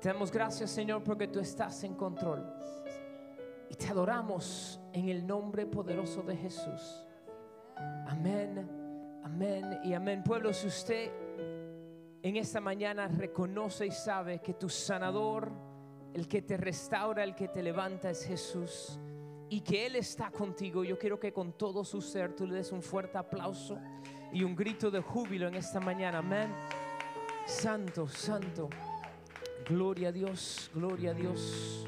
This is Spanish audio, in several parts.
Te damos gracias, Señor, porque tú estás en control. Y te adoramos en el nombre poderoso de Jesús. Amén, amén y amén. Pueblo, si usted en esta mañana reconoce y sabe que tu sanador, el que te restaura, el que te levanta es Jesús y que Él está contigo, yo quiero que con todo su ser tú le des un fuerte aplauso y un grito de júbilo en esta mañana. Amén. Santo, santo. Gloria a Dios, gloria a Dios.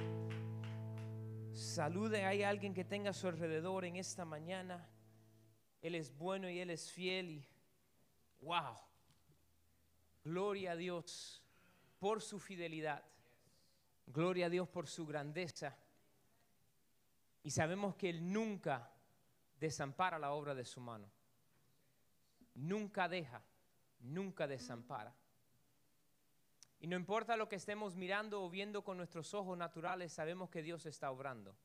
Salude, hay alguien que tenga a su alrededor en esta mañana. Él es bueno y Él es fiel y wow. Gloria a Dios por su fidelidad. Gloria a Dios por su grandeza. Y sabemos que Él nunca desampara la obra de su mano. Nunca deja, nunca desampara. Y no importa lo que estemos mirando o viendo con nuestros ojos naturales, sabemos que Dios está obrando.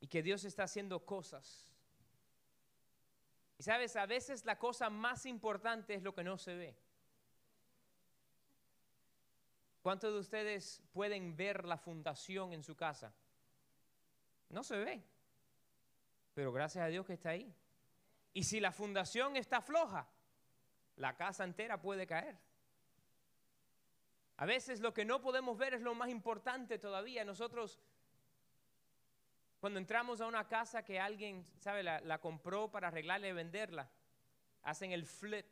Y que Dios está haciendo cosas. Y sabes, a veces la cosa más importante es lo que no se ve. ¿Cuántos de ustedes pueden ver la fundación en su casa? No se ve. Pero gracias a Dios que está ahí. Y si la fundación está floja, la casa entera puede caer. A veces lo que no podemos ver es lo más importante todavía. Nosotros, cuando entramos a una casa que alguien, ¿sabe?, la, compró para arreglarla y venderla, hacen el flip.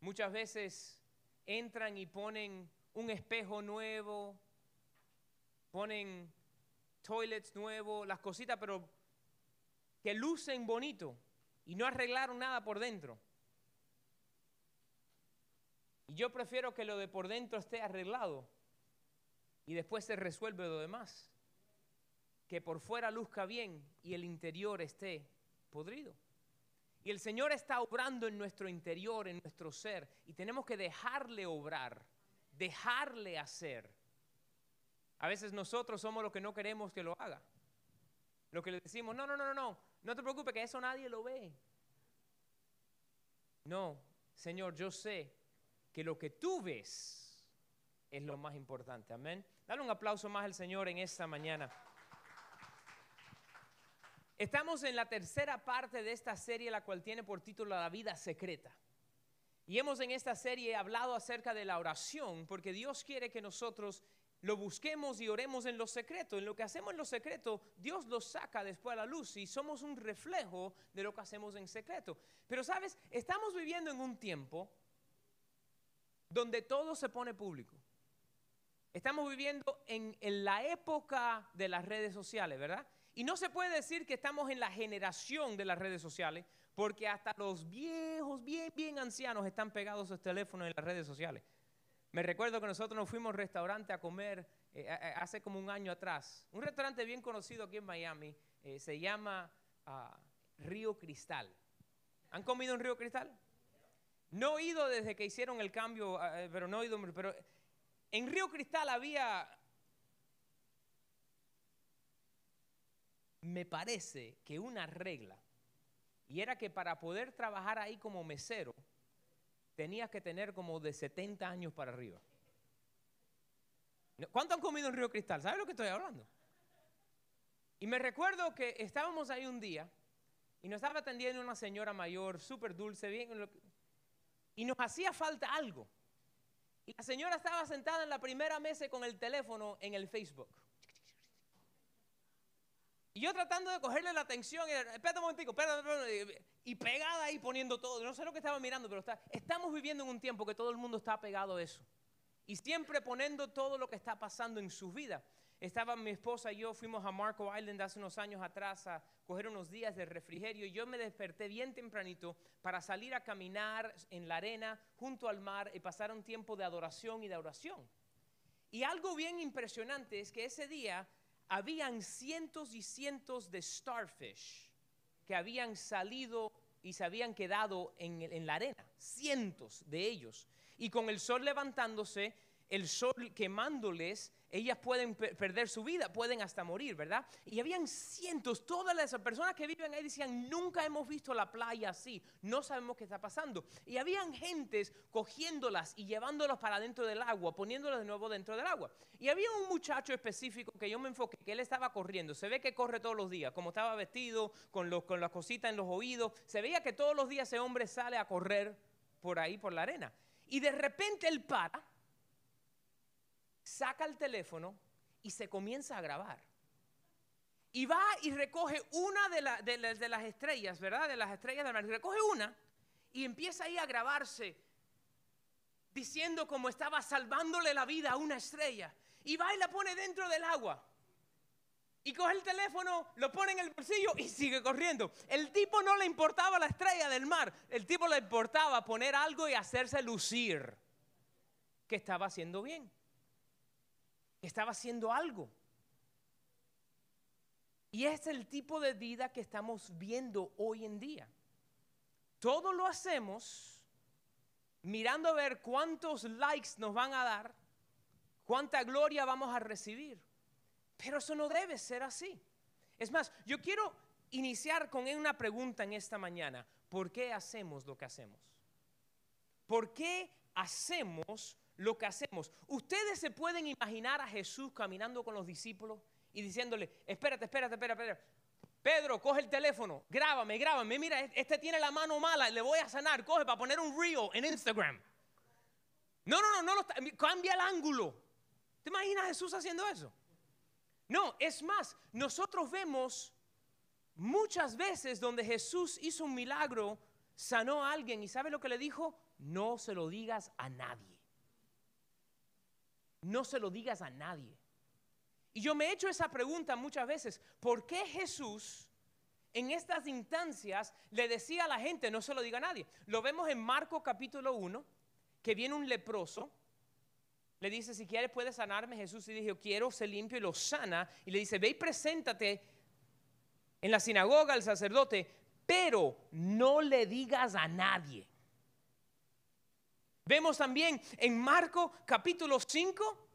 Muchas veces entran y ponen un espejo nuevo, ponen toilets nuevos, las cositas, pero que lucen bonito y no arreglaron nada por dentro. Y yo prefiero que lo de por dentro esté arreglado y después se resuelve lo demás. Que por fuera luzca bien y el interior esté podrido. Y el Señor está obrando en nuestro interior, en nuestro ser, y tenemos que dejarle obrar, dejarle hacer. A veces nosotros somos los que no queremos que lo haga. Lo que le decimos, no, no, no, no, no, no te preocupes que eso nadie lo ve. No, Señor, yo sé que lo que tú ves es lo más importante. Amén. Dale un aplauso más al Señor en esta mañana. Estamos en la tercera parte de esta serie, la cual tiene por título La vida secreta. Y hemos en esta serie hablado acerca de la oración, porque Dios quiere que nosotros lo busquemos y oremos en lo secreto. En lo que hacemos en lo secreto, Dios lo saca después a la luz y somos un reflejo de lo que hacemos en secreto. Pero sabes, estamos viviendo en un tiempo donde todo se pone público. Estamos viviendo en, la época de las redes sociales, ¿verdad? Y no se puede decir que estamos en la generación de las redes sociales, porque hasta los viejos, bien, bien ancianos están pegados a sus teléfonos en las redes sociales. Me recuerdo que nosotros nos fuimos a un restaurante a comer eh, hace como un año atrás. Un restaurante bien conocido aquí en Miami, eh, se llama ah, Río Cristal. ¿Han comido en Río Cristal? No he ido desde que hicieron el cambio, ah, eh, pero no he ido, pero en Río Cristal había, me parece que una regla, y era que para poder trabajar ahí como mesero, tenías que tener como de 70 años para arriba. ¿Cuánto han comido en Río Cristal? ¿Sabes lo que estoy hablando? Y me recuerdo que estábamos ahí un día y nos estaba atendiendo una señora mayor, súper dulce, bien, y nos hacía falta algo. Y la señora estaba sentada en la primera mesa con el teléfono en el Facebook. Y yo tratando de cogerle la atención, espérate un momentico, espérate, y pegada ahí poniendo todo. No sé lo que estaba mirando, pero está, estamos viviendo en un tiempo que todo el mundo está pegado a eso. Y siempre poniendo todo lo que está pasando en sus vidas. Estaba mi esposa y yo, fuimos a Marco Island hace unos años atrás a coger unos días de refrigerio y yo me desperté bien tempranito para salir a caminar en la arena junto al mar y pasar un tiempo de adoración y de oración. Y algo bien impresionante es que ese día habían cientos y cientos de starfish que habían salido y se habían quedado en, en la arena, cientos de ellos. Y con el sol levantándose, el sol quemándoles, ellas pueden perder su vida, pueden hasta morir, ¿verdad? Y habían cientos, todas las personas que viven ahí decían, nunca hemos visto la playa así, no sabemos qué está pasando. Y habían gentes cogiéndolas y llevándolas para dentro del agua, poniéndolas de nuevo dentro del agua. Y había un muchacho específico que yo me enfoqué, que él estaba corriendo, se ve que corre todos los días, como estaba vestido, con, los, con las cositas en los oídos, se veía que todos los días ese hombre sale a correr por ahí, por la arena. Y de repente él para saca el teléfono y se comienza a grabar. Y va y recoge una de, las estrellas, ¿verdad? De las estrellas del mar. Recoge una y empieza ahí a grabarse diciendo como estaba salvándole la vida a una estrella. Y va y la pone dentro del agua. Y coge el teléfono, lo pone en el bolsillo y sigue corriendo. El tipo no le importaba la estrella del mar. El tipo le importaba poner algo y hacerse lucir que estaba haciendo bien estaba haciendo algo. Y es el tipo de vida que estamos viendo hoy en día. Todo lo hacemos mirando a ver cuántos likes nos van a dar, cuánta gloria vamos a recibir. Pero eso no debe ser así. Es más, yo quiero iniciar con una pregunta en esta mañana. ¿Por qué hacemos lo que hacemos? ¿Por qué hacemos lo que hacemos. Ustedes se pueden imaginar a Jesús caminando con los discípulos y diciéndole, espérate, espérate, espérate, espérate. Pedro, coge el teléfono, grábame, grábame. Mira, este tiene la mano mala, le voy a sanar. Coge para poner un reel en Instagram. No, no, no, no cambia el ángulo. ¿Te imaginas a Jesús haciendo eso? No, es más, nosotros vemos muchas veces donde Jesús hizo un milagro, sanó a alguien y ¿sabe lo que le dijo? No se lo digas a nadie no se lo digas a nadie. Y yo me he hecho esa pregunta muchas veces, ¿por qué Jesús en estas instancias le decía a la gente, no se lo diga a nadie? Lo vemos en Marcos capítulo 1, que viene un leproso, le dice, si quieres puedes sanarme, Jesús y dijo, quiero ser limpio y lo sana, y le dice, ve y preséntate en la sinagoga al sacerdote, pero no le digas a nadie. Vemos también en Marco capítulo 5,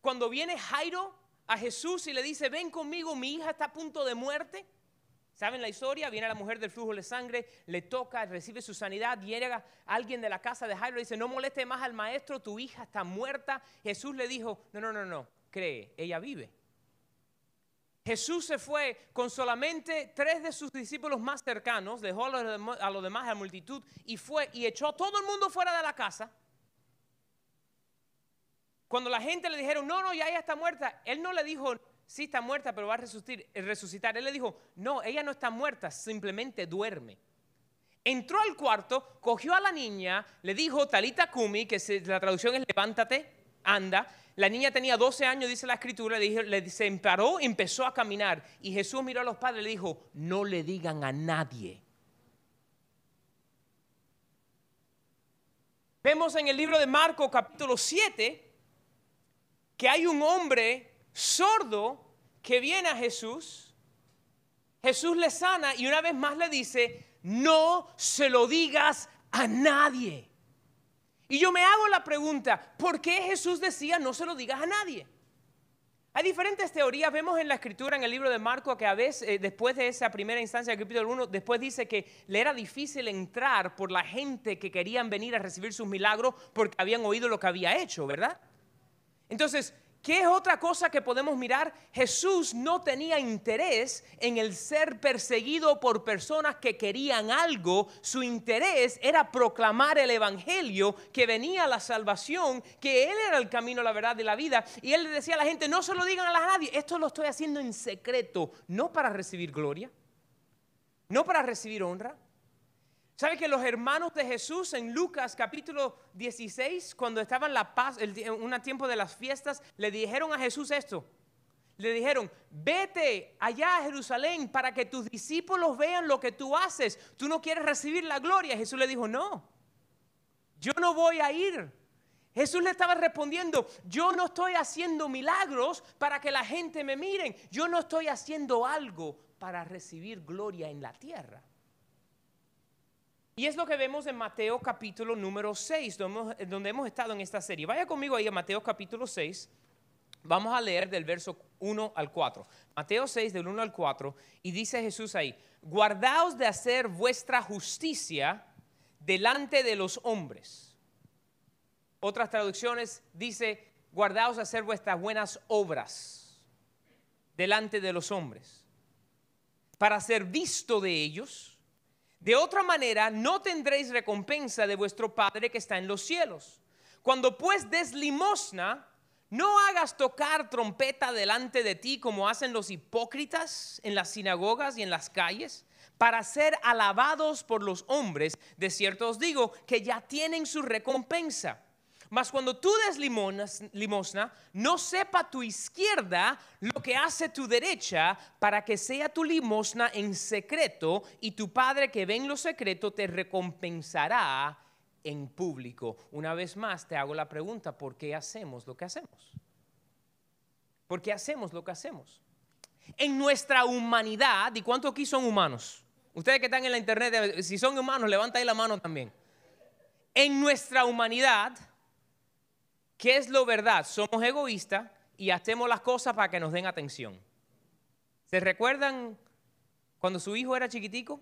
cuando viene Jairo a Jesús y le dice, ven conmigo, mi hija está a punto de muerte. ¿Saben la historia? Viene la mujer del flujo de sangre, le toca, recibe su sanidad, llega alguien de la casa de Jairo y dice, no moleste más al maestro, tu hija está muerta. Jesús le dijo, no, no, no, no, cree, ella vive. Jesús se fue con solamente tres de sus discípulos más cercanos, dejó a los demás, a la multitud, y fue y echó a todo el mundo fuera de la casa. Cuando la gente le dijeron, no, no, ya ella está muerta, él no le dijo, sí está muerta, pero va a resucitar. resucitar. Él le dijo, no, ella no está muerta, simplemente duerme. Entró al cuarto, cogió a la niña, le dijo, Talita Kumi, que la traducción es levántate, anda, la niña tenía 12 años, dice la escritura, le, empezó a caminar. Y Jesús miró a los padres y le dijo, no le digan a nadie. Vemos en el libro de Marco capítulo 7 que hay un hombre sordo que viene a Jesús. Jesús le sana y una vez más le dice, no se lo digas a nadie. Y yo me hago la pregunta, ¿por qué Jesús decía no se lo digas a nadie? Hay diferentes teorías, vemos en la escritura, en el libro de Marco, que a veces, eh, después de esa primera instancia del capítulo 1, después dice que le era difícil entrar por la gente que querían venir a recibir sus milagros porque habían oído lo que había hecho, ¿verdad? Entonces, ¿Qué es otra cosa que podemos mirar? Jesús no tenía interés en el ser perseguido por personas que querían algo. Su interés era proclamar el Evangelio, que venía la salvación, que Él era el camino, la verdad y la vida. Y Él le decía a la gente, no se lo digan a nadie, esto lo estoy haciendo en secreto, no para recibir gloria, no para recibir honra. ¿Sabe que los hermanos de Jesús en Lucas capítulo 16, cuando estaban la paz, en un tiempo de las fiestas, le dijeron a Jesús esto? Le dijeron, vete allá a Jerusalén para que tus discípulos vean lo que tú haces. Tú no quieres recibir la gloria. Jesús le dijo, no, yo no voy a ir. Jesús le estaba respondiendo, yo no estoy haciendo milagros para que la gente me miren. Yo no estoy haciendo algo para recibir gloria en la tierra. Y es lo que vemos en Mateo capítulo número 6, donde hemos, estado en esta serie. Vaya conmigo ahí a Mateo capítulo 6, Vamos a leer del verso 1 al 4. Mateo 6 del 1 al 4 y dice Jesús ahí, guardaos de hacer vuestra justicia delante de los hombres. Otras traducciones dice, guardaos de hacer vuestras buenas obras delante de los hombres, para ser visto de ellos. De otra manera, no tendréis recompensa de vuestro Padre que está en los cielos. Cuando pues des limosna, no hagas tocar trompeta delante de ti como hacen los hipócritas en las sinagogas y en las calles, para ser alabados por los hombres. De cierto os digo que ya tienen su recompensa. Mas cuando tú des limosna, no sepa tu izquierda lo que hace tu derecha, para que sea tu limosna en secreto, y tu Padre que ve en lo secreto te recompensará en público. Una vez más te hago la pregunta, ¿por qué hacemos lo que hacemos? ¿Por qué hacemos lo que hacemos? En nuestra humanidad, ¿y cuántos aquí son humanos? Ustedes que están en la internet, si son humanos, levanta ahí la mano también. En nuestra humanidad, ¿qué es lo verdad? Somos egoístas y hacemos las cosas para que nos den atención. ¿Se recuerdan cuando su hijo era chiquitico?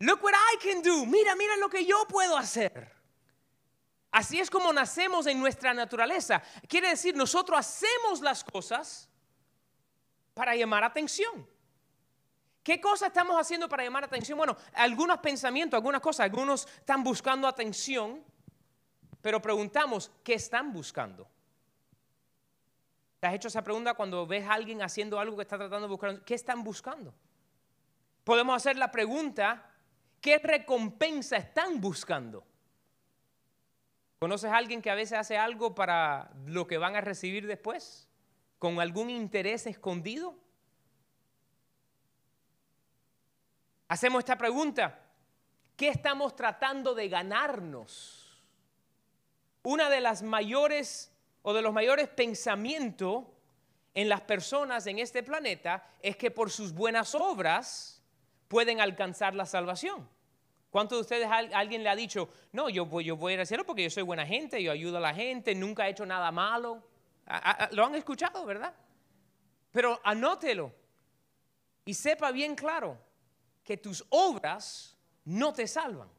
Look what I can do. Mira, mira lo que yo puedo hacer. Así es como nacemos en nuestra naturaleza. Quiere decir, nosotros hacemos las cosas para llamar atención. ¿Qué cosas estamos haciendo para llamar atención? Bueno, algunos pensamientos, algunas cosas, algunos están buscando atención, pero preguntamos, ¿qué están buscando? ¿Te has hecho esa pregunta cuando ves a alguien haciendo algo que está tratando de buscar? ¿Qué están buscando? Podemos hacer la pregunta, ¿Qué recompensa están buscando? ¿Conoces a alguien que a veces hace algo para lo que van a recibir después? ¿Con algún interés escondido? Hacemos esta pregunta. ¿Qué estamos tratando de ganarnos? Una de las mayores o de los mayores pensamientos en las personas en este planeta es que por sus buenas obras pueden alcanzar la salvación. ¿Cuántos de ustedes alguien le ha dicho, no, yo, voy a ir al cielo porque yo soy buena gente, yo ayudo a la gente, nunca he hecho nada malo? Lo han escuchado, ¿verdad? Pero anótelo y sepa bien claro que tus obras no te salvan.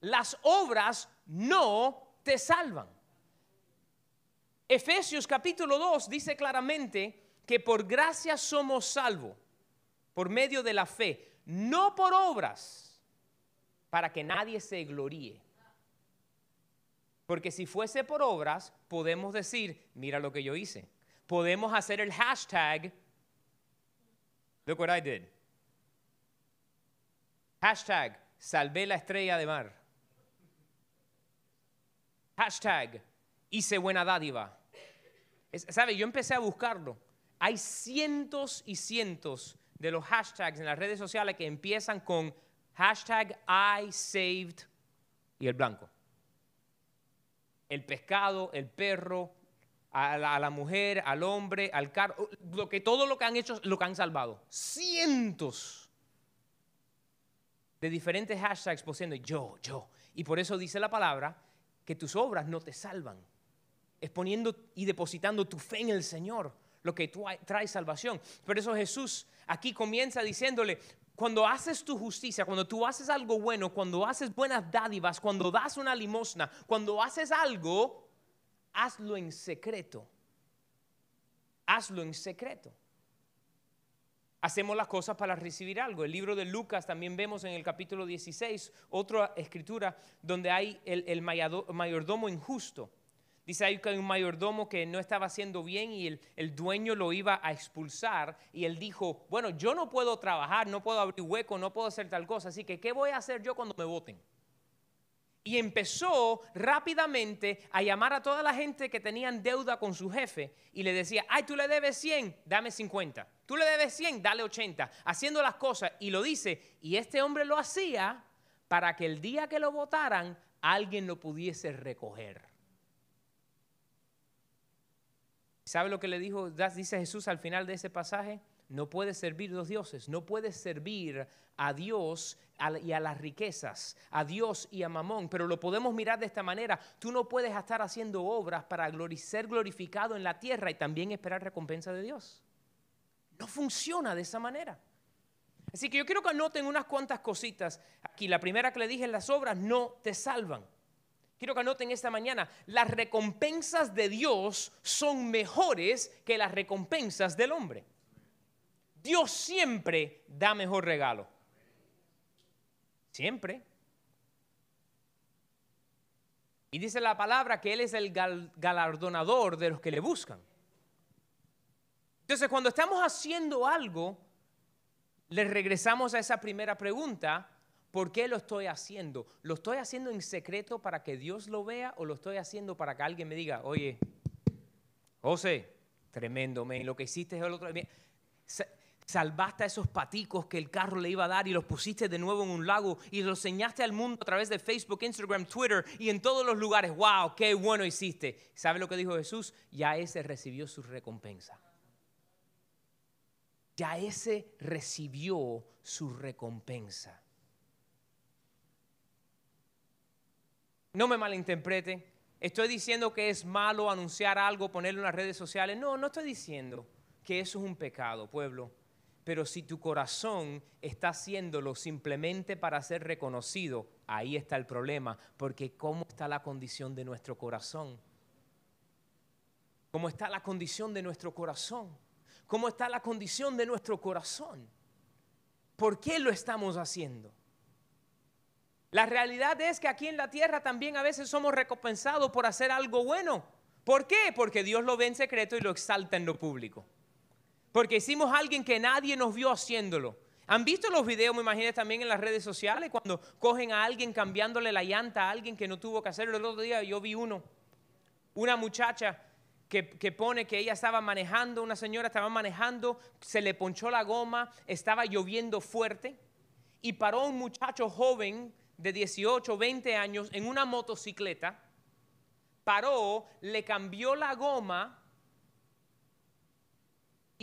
Las obras no te salvan. Efesios capítulo 2 dice claramente que por gracia somos salvos, por medio de la fe, no por obras para que nadie se gloríe. Porque si fuese por obras, podemos decir, mira lo que yo hice. Podemos hacer el hashtag, look what I did. Hashtag, salvé la estrella de mar. Hashtag, hice buena dádiva. ¿Sabe? Yo empecé a buscarlo. Hay cientos y cientos de los hashtags en las redes sociales que empiezan con Hashtag I saved y el blanco. El pescado, el perro, a la, mujer, al hombre, al carro, lo que todo lo que han hecho, lo que han salvado. Cientos de diferentes hashtags poniendo yo, yo. Y por eso dice la palabra que tus obras no te salvan. Es poniendo y depositando tu fe en el Señor lo que trae salvación. Por eso Jesús aquí comienza diciéndole, cuando haces tu justicia, cuando tú haces algo bueno, cuando haces buenas dádivas, cuando das una limosna, cuando haces algo, hazlo en secreto. Hazlo en secreto. Hacemos las cosas para recibir algo. El libro de Lucas también vemos en el capítulo 16 otra escritura donde hay el, el mayordomo injusto. Dice ahí que hay un mayordomo que no estaba haciendo bien y el, dueño lo iba a expulsar y él dijo, bueno, yo no puedo trabajar, no puedo abrir hueco, no puedo hacer tal cosa, así que ¿qué voy a hacer yo cuando me voten? Y empezó rápidamente a llamar a toda la gente que tenían deuda con su jefe y le decía, ay, tú le debes 100, dame 50. Tú le debes 100, dale 80. Haciendo las cosas y lo dice, y este hombre lo hacía para que el día que lo votaran alguien lo pudiese recoger. ¿Sabe lo que le dijo, dice Jesús al final de ese pasaje? No puedes servir dos dioses, no puedes servir a Dios y a las riquezas, a Dios y a Mamón, pero lo podemos mirar de esta manera. Tú no puedes estar haciendo obras para ser glorificado en la tierra y también esperar recompensa de Dios. No funciona de esa manera. Así que yo quiero que anoten unas cuantas cositas aquí. La primera que le dije, las obras no te salvan. Quiero que anoten esta mañana, las recompensas de Dios son mejores que las recompensas del hombre. Dios siempre da mejor regalo. Siempre. Y dice la palabra que Él es el galardonador de los que le buscan. Entonces, cuando estamos haciendo algo, le regresamos a esa primera pregunta, ¿por qué lo estoy haciendo? ¿Lo estoy haciendo en secreto para que Dios lo vea o lo estoy haciendo para que alguien me diga, oye, José, tremendo, me lo que hiciste es el otro día salvaste a esos paticos que el carro le iba a dar y los pusiste de nuevo en un lago y los enseñaste al mundo a través de Facebook, Instagram, Twitter y en todos los lugares. ¡Wow! ¡Qué bueno hiciste! ¿Sabe lo que dijo Jesús? Ya ese recibió su recompensa. Ya ese recibió su recompensa. No me malinterprete. Estoy diciendo que es malo anunciar algo, ponerlo en las redes sociales. No, no estoy diciendo que eso es un pecado, pueblo. Pero si tu corazón está haciéndolo simplemente para ser reconocido, ahí está el problema, porque ¿cómo está la condición de nuestro corazón? ¿Cómo está la condición de nuestro corazón? ¿Cómo está la condición de nuestro corazón? ¿Por qué lo estamos haciendo? La realidad es que aquí en la tierra también a veces somos recompensados por hacer algo bueno. ¿Por qué? Porque Dios lo ve en secreto y lo exalta en lo público. Porque hicimos a alguien que nadie nos vio haciéndolo. ¿Han visto los videos, me imagino, también en las redes sociales, cuando cogen a alguien cambiándole la llanta a alguien que no tuvo que hacerlo? El otro día yo vi uno, una muchacha que, que, pone que ella estaba manejando, una señora estaba manejando, se le ponchó la goma, estaba lloviendo fuerte y paró un muchacho joven de 18, 20 años en una motocicleta, paró, le cambió la goma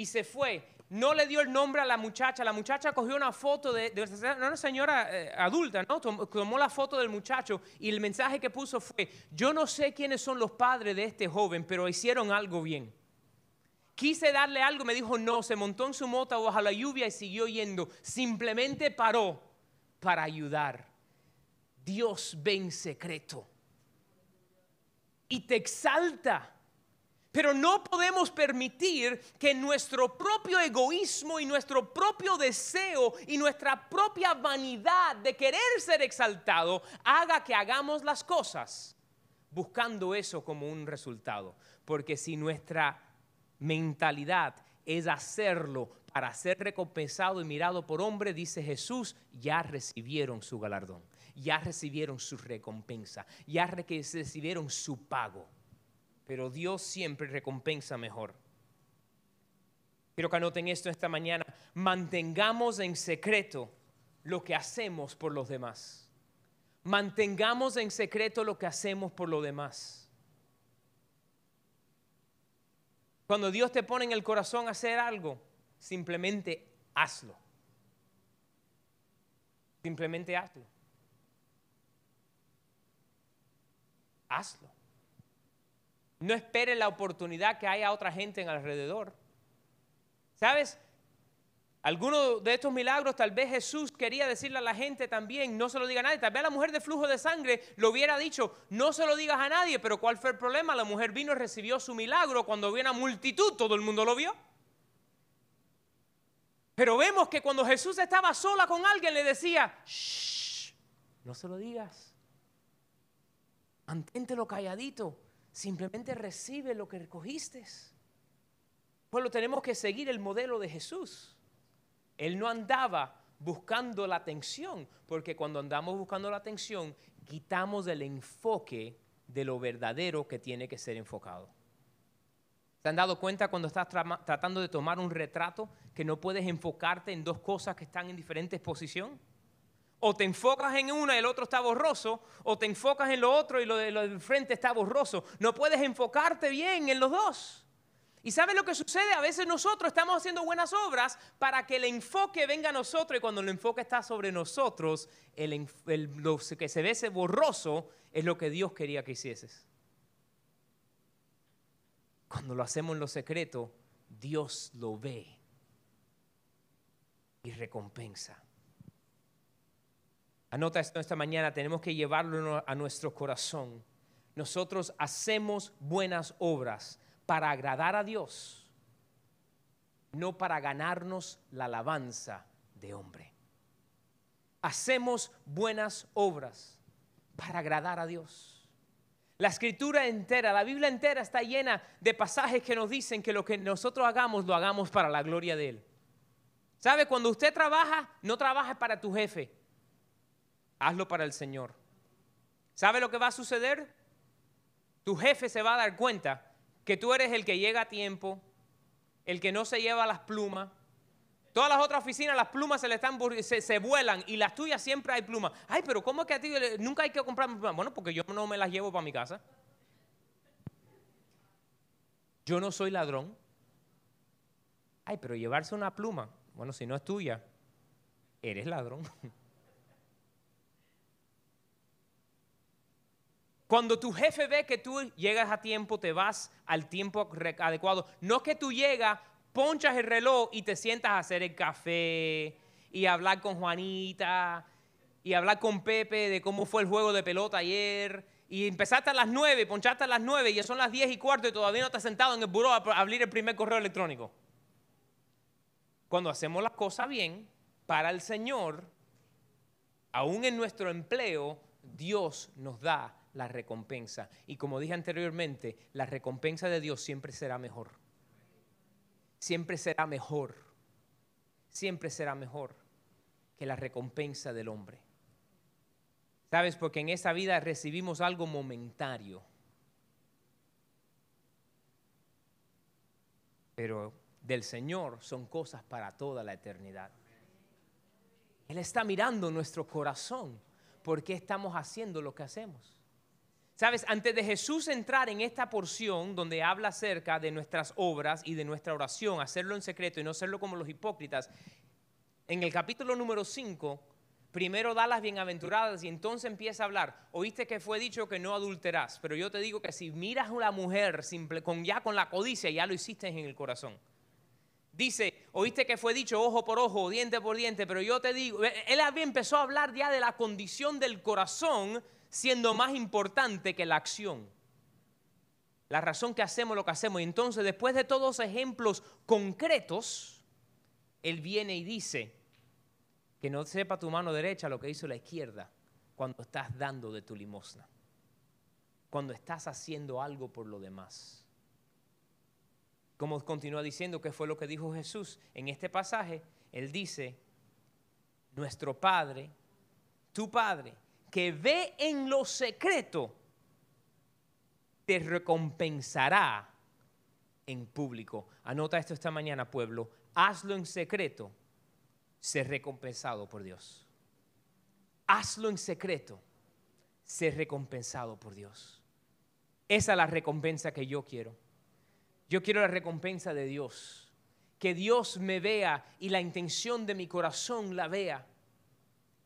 y se fue. No le dio el nombre a la muchacha. La muchacha cogió una foto de, una señora eh, adulta, ¿no? Tomó, la foto del muchacho y el mensaje que puso fue, yo no sé quiénes son los padres de este joven, pero hicieron algo bien. Quise darle algo, me dijo no, se montó en su moto bajo la lluvia y siguió yendo. Simplemente paró para ayudar. Dios ve en secreto y te exalta pero no podemos permitir que nuestro propio egoísmo y nuestro propio deseo y nuestra propia vanidad de querer ser exaltado haga que hagamos las cosas buscando eso como un resultado. Porque si nuestra mentalidad es hacerlo para ser recompensado y mirado por hombre, dice Jesús, ya recibieron su galardón, ya recibieron su recompensa, ya recibieron su pago pero Dios siempre recompensa mejor. Quiero que anoten esto esta mañana. Mantengamos en secreto lo que hacemos por los demás. Mantengamos en secreto lo que hacemos por los demás. Cuando Dios te pone en el corazón hacer algo, simplemente hazlo. Simplemente hazlo. Hazlo. No espere la oportunidad que haya otra gente en alrededor. ¿Sabes? Algunos de estos milagros tal vez Jesús quería decirle a la gente también, no se lo diga a nadie. Tal vez la mujer de flujo de sangre lo hubiera dicho, no se lo digas a nadie, pero ¿cuál fue el problema? La mujer vino y recibió su milagro cuando había una multitud, todo el mundo lo vio. Pero vemos que cuando Jesús estaba sola con alguien le decía, Shh, no se lo digas, manténtelo calladito. Simplemente recibe lo que recogiste. Pues lo tenemos que seguir el modelo de Jesús. Él no andaba buscando la atención, porque cuando andamos buscando la atención, quitamos el enfoque de lo verdadero que tiene que ser enfocado. ¿Se han dado cuenta cuando estás tratando de tomar un retrato que no puedes enfocarte en dos cosas que están en diferentes posiciones? O te enfocas en una y el otro está borroso, o te enfocas en lo otro y lo de lo del frente está borroso. No puedes enfocarte bien en los dos. ¿Y sabe lo que sucede? A veces nosotros estamos haciendo buenas obras para que el enfoque venga a nosotros y cuando el enfoque está sobre nosotros, el, lo que se ve ese borroso es lo que Dios quería que hicieses. Cuando lo hacemos en lo secreto, Dios lo ve y recompensa. Anota esto esta mañana, tenemos que llevarlo a nuestro corazón. Nosotros hacemos buenas obras para agradar a Dios, no para ganarnos la alabanza de hombre. Hacemos buenas obras para agradar a Dios. La escritura entera, la Biblia entera está llena de pasajes que nos dicen que lo que nosotros hagamos lo hagamos para la gloria de Él. ¿Sabe? Cuando usted trabaja, no trabaja para tu jefe. Hazlo para el Señor. ¿Sabe lo que va a suceder? Tu jefe se va a dar cuenta que tú eres el que llega a tiempo, el que no se lleva las plumas. Todas las otras oficinas, las plumas se le están se, vuelan y las tuyas siempre hay plumas. Ay, pero ¿cómo es que a ti nunca hay que comprar plumas? Bueno, porque yo no me las llevo para mi casa. Yo no soy ladrón. Ay, pero llevarse una pluma, bueno, si no es tuya, eres ladrón. Cuando tu jefe ve que tú llegas a tiempo, te vas al tiempo adecuado. No que tú llegas, ponchas el reloj y te sientas a hacer el café y hablar con Juanita y hablar con Pepe de cómo fue el juego de pelota ayer. Y empezaste a las nueve, ponchaste a las nueve y ya son las diez y cuarto y todavía no estás sentado en el buró a abrir el primer correo electrónico. Cuando hacemos las cosas bien, para el Señor, aún en nuestro empleo, Dios nos da la recompensa. Y como dije anteriormente, la recompensa de Dios siempre será mejor. Siempre será mejor. Siempre será mejor que la recompensa del hombre. ¿Sabes? Porque en esta vida recibimos algo momentario. Pero del Señor son cosas para toda la eternidad. Él está mirando nuestro corazón. ¿Por qué estamos haciendo lo que hacemos? Sabes, antes de Jesús entrar en esta porción donde habla acerca de nuestras obras y de nuestra oración, hacerlo en secreto y no hacerlo como los hipócritas, en el capítulo número 5, primero da las bienaventuradas y entonces empieza a hablar. Oíste que fue dicho que no adulterás, pero yo te digo que si miras a una mujer con, ya con la codicia, ya lo hiciste en el corazón. Dice, oíste que fue dicho ojo por ojo, diente por diente, pero yo te digo, él empezó a hablar ya de la condición del corazón siendo más importante que la acción. La razón que hacemos lo que hacemos. Y entonces, después de todos ejemplos concretos, Él viene y dice que no sepa tu mano derecha lo que hizo la izquierda cuando estás dando de tu limosna, cuando estás haciendo algo por lo demás. Como continúa diciendo que fue lo que dijo Jesús en este pasaje, Él dice, nuestro Padre, tu Padre, que ve en lo secreto, te recompensará en público. Anota esto esta mañana, pueblo. Hazlo en secreto, ser recompensado por Dios. Hazlo en secreto, ser recompensado por Dios. Esa es la recompensa que yo quiero. Yo quiero la recompensa de Dios. Que Dios me vea y la intención de mi corazón la vea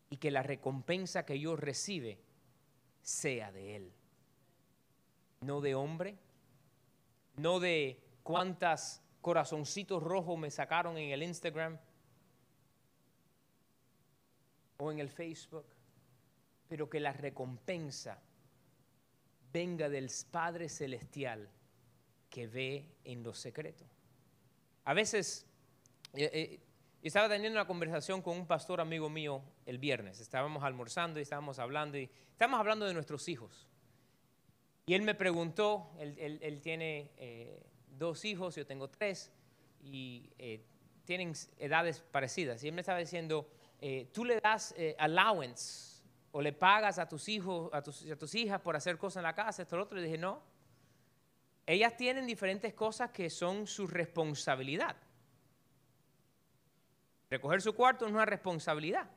y que la recompensa que yo recibe sea de Él. No de hombre, no de cuántas corazoncitos rojos me sacaron en el Instagram o en el Facebook, pero que la recompensa venga del Padre Celestial que ve en lo secreto. A veces, eh, eh, estaba teniendo una conversación con un pastor amigo mío el viernes. Estábamos almorzando y estábamos hablando y estábamos hablando de nuestros hijos. Y él me preguntó, él, tiene eh, dos hijos, yo tengo tres, y eh, tienen edades parecidas. Y él me estaba diciendo, eh, tú le das allowance o le pagas a tus hijos, a tus, a tus hijas por hacer cosas en la casa, esto, lo otro. Y dije, no. Ellas tienen diferentes cosas que son su responsabilidad. Recoger su cuarto es una responsabilidad.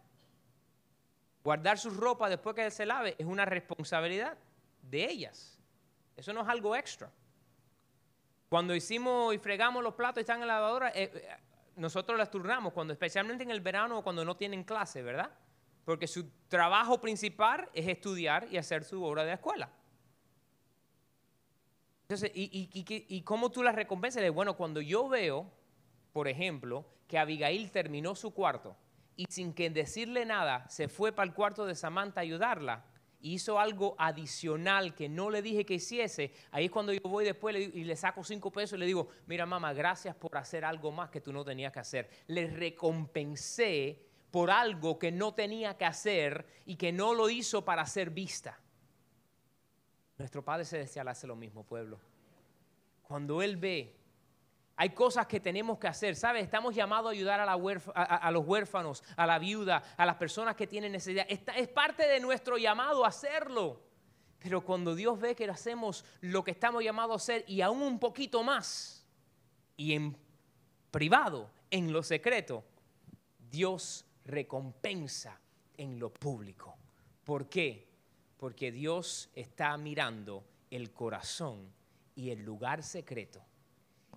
Guardar su ropa después que se lave es una responsabilidad de ellas. Eso no es algo extra. Cuando hicimos y fregamos los platos y están en la lavadora, eh, eh, nosotros las turnamos, cuando, especialmente en el verano o cuando no tienen clase, ¿verdad? Porque su trabajo principal es estudiar y hacer su obra de la escuela. Entonces, ¿y, y, cómo tú las recompensas? Bueno, cuando yo veo, por ejemplo, que Abigail terminó su cuarto y sin que decirle nada se fue para el cuarto de Samantha a ayudarla, hizo algo adicional que no le dije que hiciese, ahí es cuando yo voy después y le saco cinco pesos y le digo, mira mamá, gracias por hacer algo más que tú no tenías que hacer. Le recompensé por algo que no tenía que hacer y que no lo hizo para ser vista. Nuestro Padre Celestial hace lo mismo, pueblo. Cuando Él ve, hay cosas que tenemos que hacer, ¿sabes? Estamos llamados a ayudar a, los huérfanos, a la viuda, a las personas que tienen necesidad. es parte de nuestro llamado hacerlo. Pero cuando Dios ve que hacemos lo que estamos llamados a hacer y aún un poquito más, y en privado, en lo secreto, Dios recompensa en lo público. ¿Por qué? Porque Dios está mirando el corazón y el lugar secreto.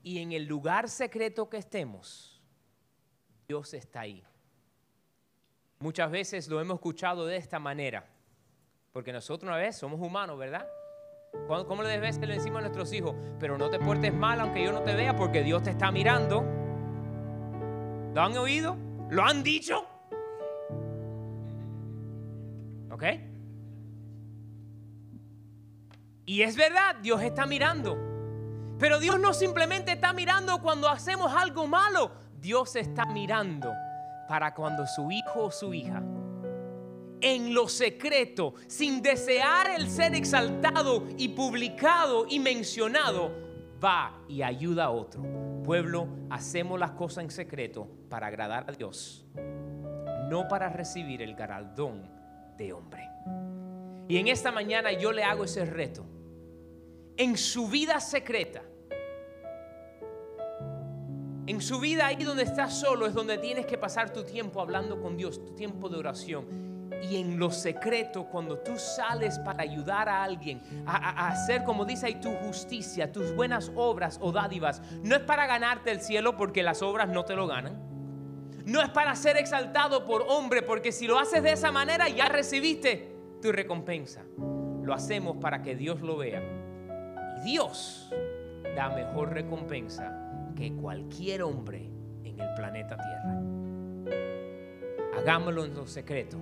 Y en el lugar secreto que estemos, Dios está ahí. Muchas veces lo hemos escuchado de esta manera, porque nosotros una vez somos humanos, ¿verdad? ¿Cómo le que le decimos a nuestros hijos? Pero no te portes mal aunque yo no te vea, porque Dios te está mirando. ¿Lo han oído? ¿Lo han dicho? ¿Ok? Y es verdad, Dios está mirando. Pero Dios no simplemente está mirando cuando hacemos algo malo. Dios está mirando para cuando su hijo o su hija, en lo secreto, sin desear el ser exaltado y publicado y mencionado, va y ayuda a otro. Pueblo, hacemos las cosas en secreto para agradar a Dios, no para recibir el galardón de hombre. Y en esta mañana yo le hago ese reto. En su vida secreta, en su vida ahí donde estás solo es donde tienes que pasar tu tiempo hablando con Dios, tu tiempo de oración. Y en lo secreto, cuando tú sales para ayudar a alguien a, hacer, como dice ahí, tu justicia, tus buenas obras o dádivas, no es para ganarte el cielo porque las obras no te lo ganan. No es para ser exaltado por hombre porque si lo haces de esa manera ya recibiste tu recompensa. Lo hacemos para que Dios lo vea. Dios da mejor recompensa que cualquier hombre en el planeta Tierra. Hagámoslo en lo secreto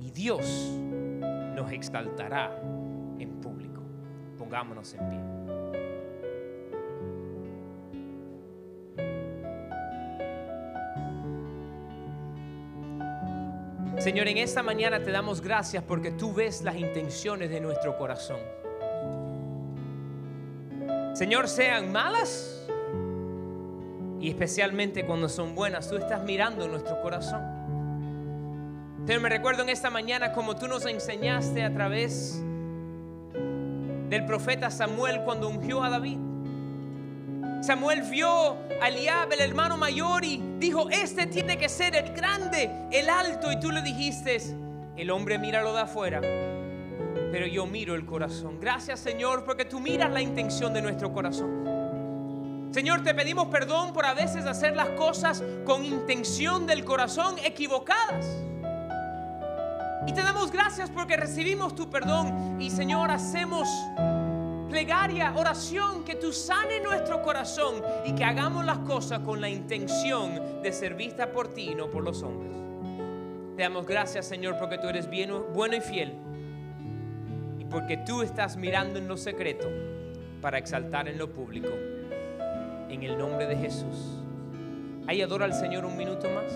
y Dios nos exaltará en público. Pongámonos en pie. Señor, en esta mañana te damos gracias porque tú ves las intenciones de nuestro corazón. Señor, sean malas y especialmente cuando son buenas, tú estás mirando nuestro corazón. Señor, me recuerdo en esta mañana como tú nos enseñaste a través del profeta Samuel cuando ungió a David. Samuel vio a Eliab, el hermano mayor, y dijo, este tiene que ser el grande, el alto. Y tú le dijiste, el hombre mira lo de afuera, pero yo miro el corazón. Gracias Señor, porque tú miras la intención de nuestro corazón. Señor, te pedimos perdón por a veces hacer las cosas con intención del corazón equivocadas. Y te damos gracias porque recibimos tu perdón y Señor, hacemos plegaria, oración, que tú sane nuestro corazón y que hagamos las cosas con la intención de ser vista por ti y no por los hombres. Te damos gracias, Señor, porque tú eres bien, bueno y fiel porque tú estás mirando en lo secreto para exaltar en lo público. En el nombre de Jesús. Ahí adora al Señor un minuto más.